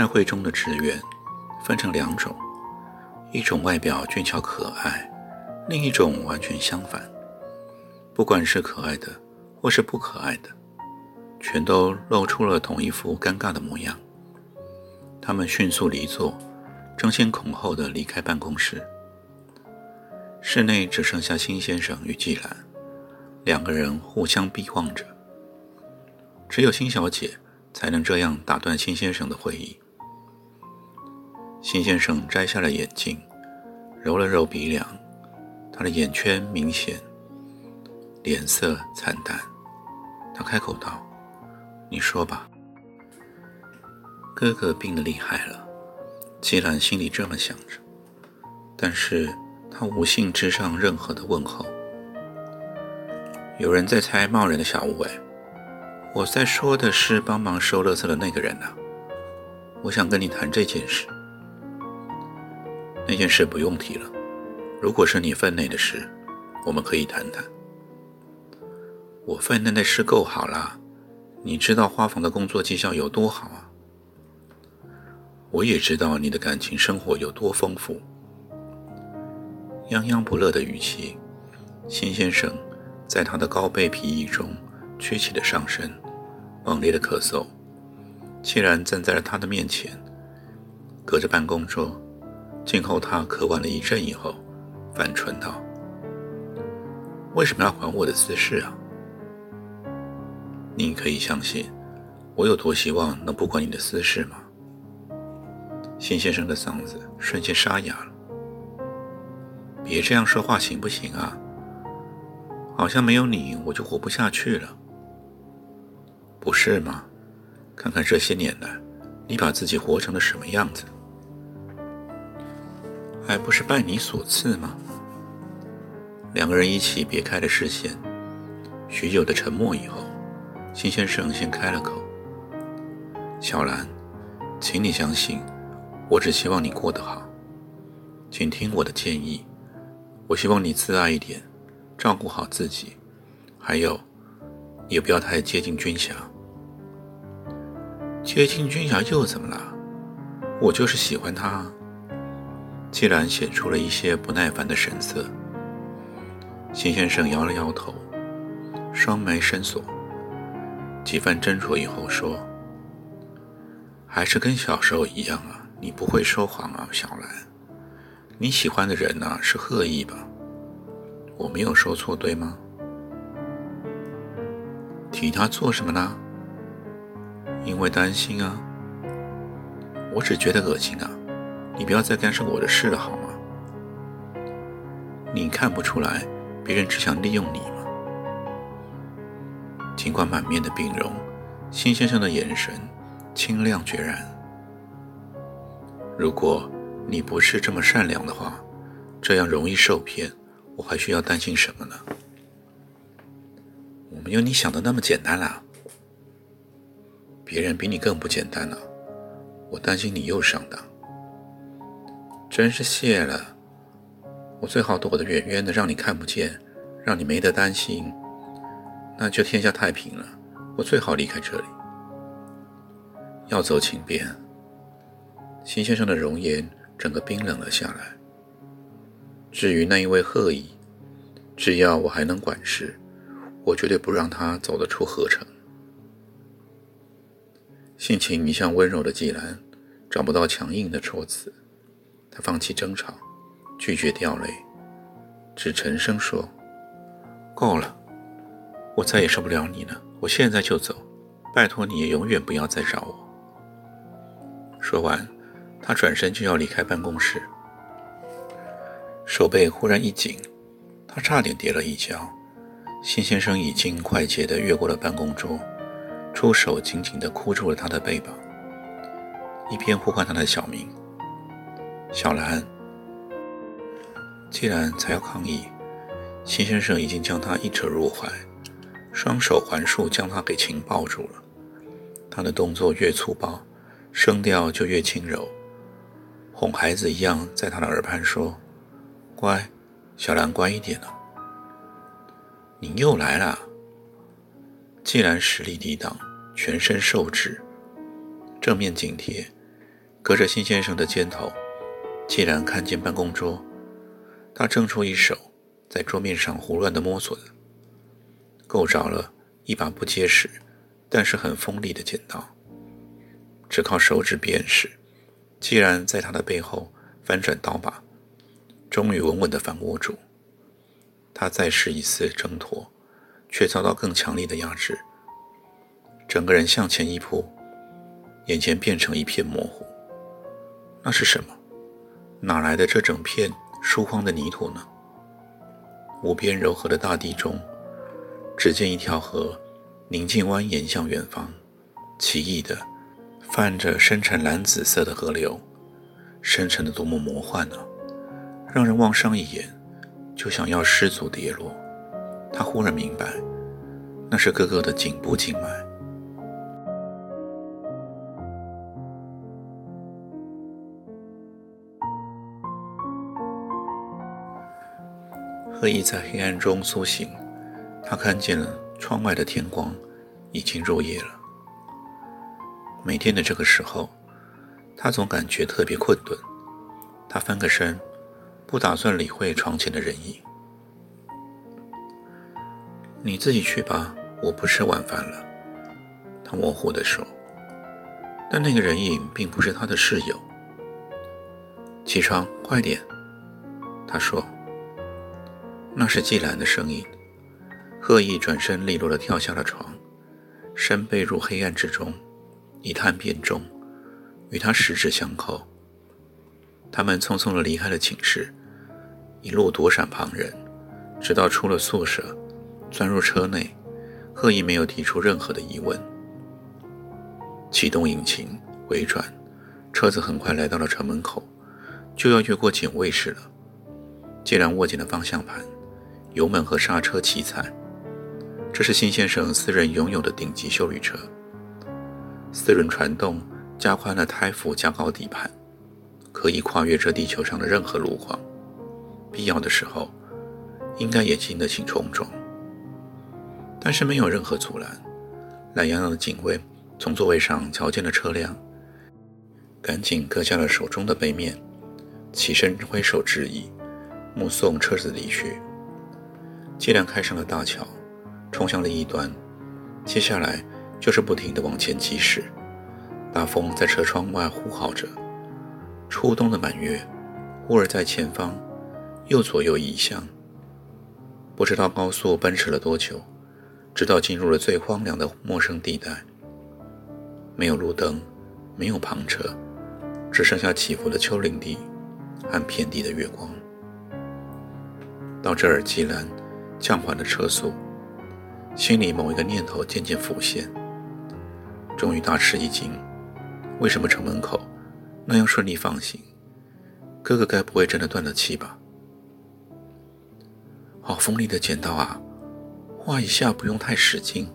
开会中的职员分成两种，一种外表俊俏可爱，另一种完全相反。不管是可爱的或是不可爱的，全都露出了同一副尴尬的模样。他们迅速离座，争先恐后的离开办公室。室内只剩下辛先生与季兰两个人互相逼望着，只有辛小姐才能这样打断辛先生的会议。辛先生摘下了眼镜，揉了揉鼻梁，他的眼圈明显，脸色惨淡。他开口道：“你说吧。”哥哥病得厉害了，季兰心里这么想着，但是他无兴致上任何的问候。有人在猜冒然的小屋，哎，我在说的是帮忙收垃圾的那个人呐。我想跟你谈这件事。那件事不用提了。如果是你分内的事，我们可以谈谈。我分内的事够好了。你知道花房的工作绩效有多好啊？我也知道你的感情生活有多丰富。泱泱不乐的语气，辛先生在他的高背皮衣中屈起了上身，猛烈的咳嗽。既然站在了他的面前，隔着办公桌。静候他咳完了一阵以后，反唇道：“为什么要还我的私事啊？你可以相信我有多希望能不管你的私事吗？”辛先生的嗓子瞬间沙哑了。别这样说话行不行啊？好像没有你我就活不下去了，不是吗？看看这些年来，你把自己活成了什么样子？还不是拜你所赐吗？两个人一起别开了视线，许久的沉默以后，辛先生先开了口：“小兰，请你相信，我只希望你过得好，请听我的建议。我希望你自爱一点，照顾好自己，还有，也不要太接近军霞。接近军霞又怎么了？我就是喜欢她。”既然显出了一些不耐烦的神色，秦先生摇了摇头，双眉深锁，几番斟酌以后说：“还是跟小时候一样啊，你不会说谎啊，小兰。你喜欢的人呢，是贺意吧？我没有说错，对吗？提他做什么呢？因为担心啊。我只觉得恶心啊。”你不要再干涉我的事了，好吗？你看不出来，别人只想利用你吗？尽管满面的病容，辛先生的眼神清亮决然。如果你不是这么善良的话，这样容易受骗，我还需要担心什么呢？我没有你想的那么简单啦。别人比你更不简单了，我担心你又上当。真是谢了，我最好躲得远远的，让你看不见，让你没得担心，那就天下太平了。我最好离开这里。要走请便。辛先生的容颜整个冰冷了下来。至于那一位贺姨，只要我还能管事，我绝对不让他走得出河城。性情一向温柔的季兰，找不到强硬的措辞。放弃争吵，拒绝掉泪，只沉声说：“够了，我再也受不了你了，我现在就走，拜托你也永远不要再找我。”说完，他转身就要离开办公室，手背忽然一紧，他差点跌了一跤，辛先生已经快捷地越过了办公桌，出手紧紧地箍住了他的背膀，一边呼唤他的小名：“小兰。”既然才要抗议，辛先生已经将她一扯入怀，双手环束将她给擒抱住了。他的动作越粗暴，声调就越轻柔，哄孩子一样在他的耳畔说：“乖，小兰乖一点了。”你又来了。既然实力抵挡，全身受制，正面紧贴，隔着辛先生的肩头。既然看见办公桌，他挣出一手，在桌面上胡乱地摸索着，够着了一把不结实，但是很锋利的剪刀。只靠手指辨识，既然在他的背后翻转刀把，终于稳稳地反握住。他再试一次挣脱，却遭到更强力的压制。整个人向前一扑，眼前变成一片模糊。那是什么？哪来的这整片疏荒的泥土呢？无边柔和的大地中，只见一条河，宁静蜿蜒向远方，奇异的泛着深沉蓝紫色的河流，深沉的多么魔幻呢！让人望上一眼。就想要失足跌落，他忽然明白，那是哥哥的颈部静脉。刻意在黑暗中苏醒？他看见了窗外的天光，已经入夜了。每天的这个时候，他总感觉特别困顿。他翻个身。不打算理会床前的人影，你自己去吧，我不吃晚饭了。他模糊地说。但那个人影并不是他的室友。起床，快点，他说。那是季兰的声音。贺意转身利落地跳下了床，身背入黑暗之中，一探便中，与他十指相扣。他们匆匆地离开了寝室。一路躲闪旁人，直到出了宿舍，钻入车内，贺意没有提出任何的疑问。启动引擎，回转，车子很快来到了城门口，就要越过警卫室了。既然握紧了方向盘，油门和刹车齐踩。这是辛先生私人拥有的顶级修旅车，四轮传动加宽了胎幅，加高底盘，可以跨越这地球上的任何路况。必要的时候，应该也经得起冲撞，但是没有任何阻拦。懒洋洋的警卫从座位上瞧见了车辆，赶紧割下了手中的杯面，起身挥手致意，目送车子离去。接连开上了大桥，冲向另一端，接下来就是不停地往前疾驶。大风在车窗外呼号着，初冬的满月，忽而在前方。又左右移向，不知道高速奔驰了多久，直到进入了最荒凉的陌生地带。没有路灯，没有旁车，只剩下起伏的丘陵地和遍地的月光。到这儿，季兰降缓了车速，心里某一个念头渐渐浮现，终于大吃一惊：为什么城门口那样顺利放行？哥哥该不会真的断了气吧？好锋利的剪刀啊！划一下不用太使劲，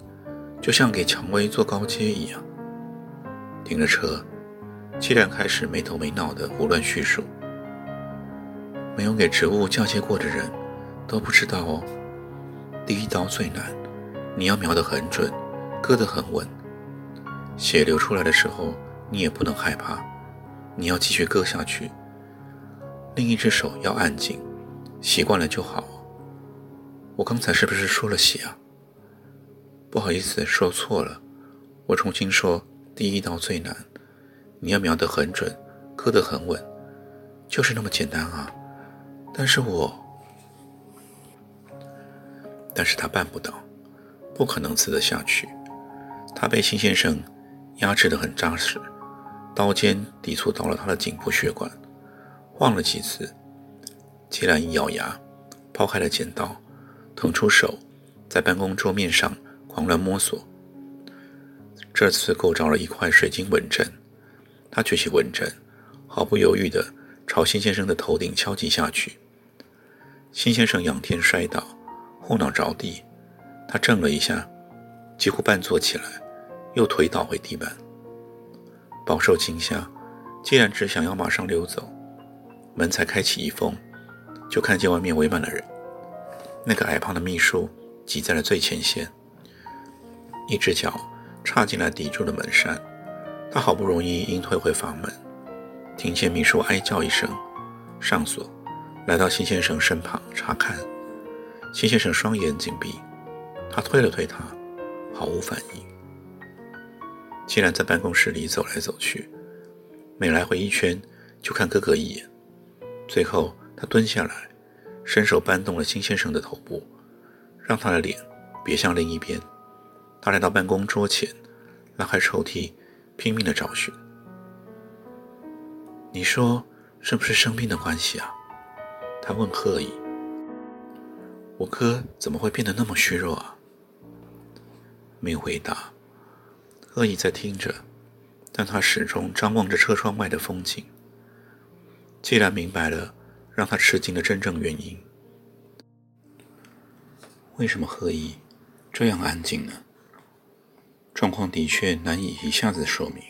就像给蔷薇做高阶一样。停了车，既然开始没头没脑的胡乱叙述。没有给植物嫁接过的人，都不知道哦。第一刀最难，你要瞄得很准，割得很稳。血流出来的时候，你也不能害怕，你要继续割下去。另一只手要按紧，习惯了就好。我刚才是不是说了血啊？不好意思，说错了。我重新说，第一刀最难，你要瞄得很准，割得很稳，就是那么简单啊。但是我，但是他办不到，不可能刺得下去。他被辛先生压制得很扎实，刀尖抵触到了他的颈部血管，晃了几次，既然一咬牙，抛开了剪刀。腾出手，在办公桌面上狂乱摸索。这次够着了一块水晶稳阵，他举起稳阵，毫不犹豫地朝辛先生的头顶敲击下去。辛先生仰天摔倒，后脑着地，他怔了一下，几乎半坐起来，又腿倒回地板。饱受惊吓，既然只想要马上溜走，门才开启一缝，就看见外面围满了人。那个矮胖的秘书挤在了最前线，一只脚插进来抵住了门扇。他好不容易硬退回房门，听见秘书哀叫一声，上锁，来到辛先生身旁查看。金先生双眼紧闭，他推了推他，毫无反应。竟然在办公室里走来走去，每来回一圈就看哥哥一眼。最后，他蹲下来，伸手扳动了金先生的头部，让他的脸别向另一边。他来到办公桌前，拉开抽屉，拼命地找寻。你说是不是生病的关系啊？他问贺乙。我哥怎么会变得那么虚弱啊？没有回答。恶意在听着，但他始终张望着车窗外的风景。既然明白了让他吃惊的真正原因，为什么何以这样安静呢？状况的确难以一下子说明。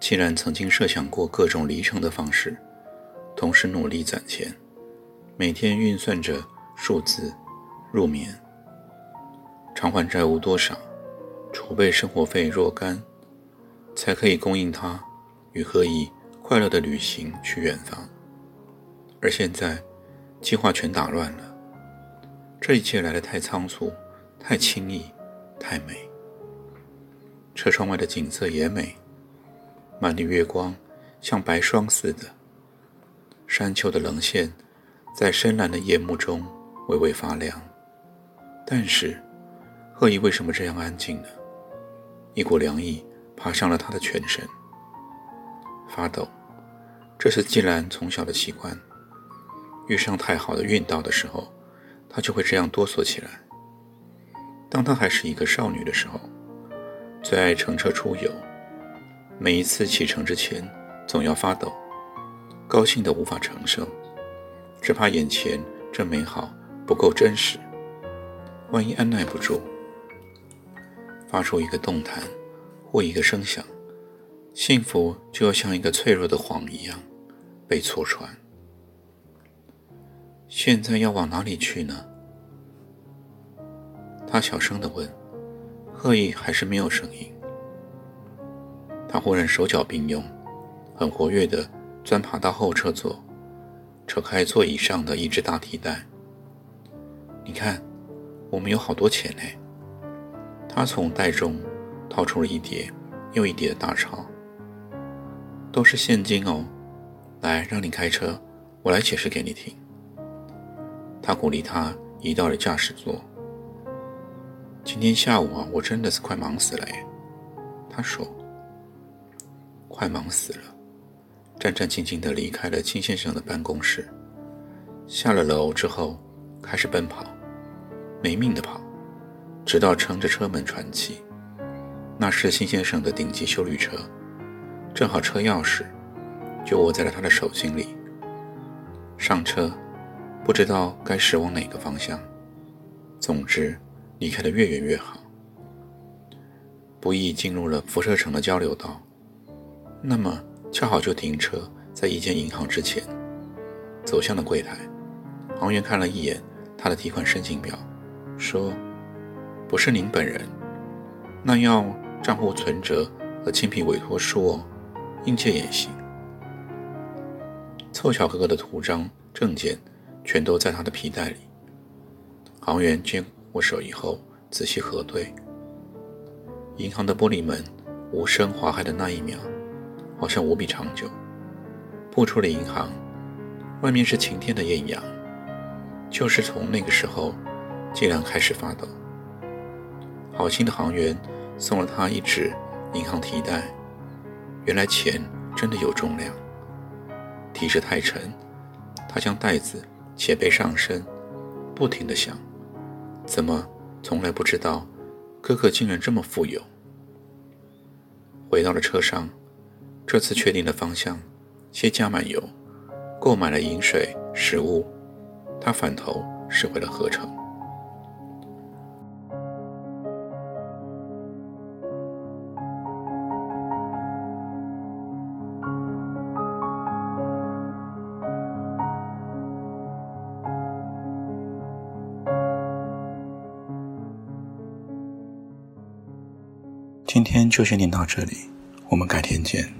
既然曾经设想过各种离城的方式，同时努力攒钱，每天运算着数字入眠，偿还债务多少？储备生活费若干，才可以供应他与何以快乐的旅行去远方。而现在，计划全打乱了。这一切来得太仓促，太轻易，太美。车窗外的景色也美，满地月光像白霜似的，山丘的棱线在深蓝的夜幕中微微发亮。但是，贺以为什么这样安静呢？一股凉意爬上了他的全身，发抖。这是季兰从小的习惯。遇上太好的运道的时候，他就会这样哆嗦起来。当他还是一个少女的时候，最爱乘车出游。每一次启程之前，总要发抖，高兴得无法承受，只怕眼前这美好不够真实，万一按耐不住。发出一个动弹或一个声响，幸福就要像一个脆弱的谎一样被戳穿。现在要往哪里去呢？他小声地问。贺意还是没有声音。他忽然手脚并用，很活跃地钻爬到后车座，扯开座椅上的一只大提袋。你看，我们有好多钱呢。他从袋中掏出了一叠又一叠的大钞，都是现金哦。来，让你开车，我来解释给你听。他鼓励他移到了驾驶座。今天下午啊，我真的是快忙死了哎。他说：“快忙死了。”战战兢兢地离开了金先生的办公室，下了楼之后开始奔跑，没命的跑。直到撑着车门喘气，那是辛先生的顶级修旅车，正好车钥匙就握在了他的手心里。上车，不知道该驶往哪个方向，总之离开的越远越好。不易进入了辐射城的交流道，那么恰好就停车在一间银行之前，走向了柜台。行员看了一眼他的提款申请表，说。不是您本人，那要账户存折和亲笔委托书哦，应届也行。凑巧哥哥的图章、证件全都在他的皮带里。行员接过手以后，仔细核对。银行的玻璃门无声划开的那一秒，好像无比长久。步出了银行，外面是晴天的艳阳。就是从那个时候，竟然开始发抖。好心的航员送了他一只银行提袋，原来钱真的有重量，提着太沉，他将袋子且背上身，不停的想，怎么从来不知道哥哥竟然这么富有。回到了车上，这次确定的方向，先加满油，购买了饮水食物，他返头驶回了合成。今天就先听到这里，我们改天见。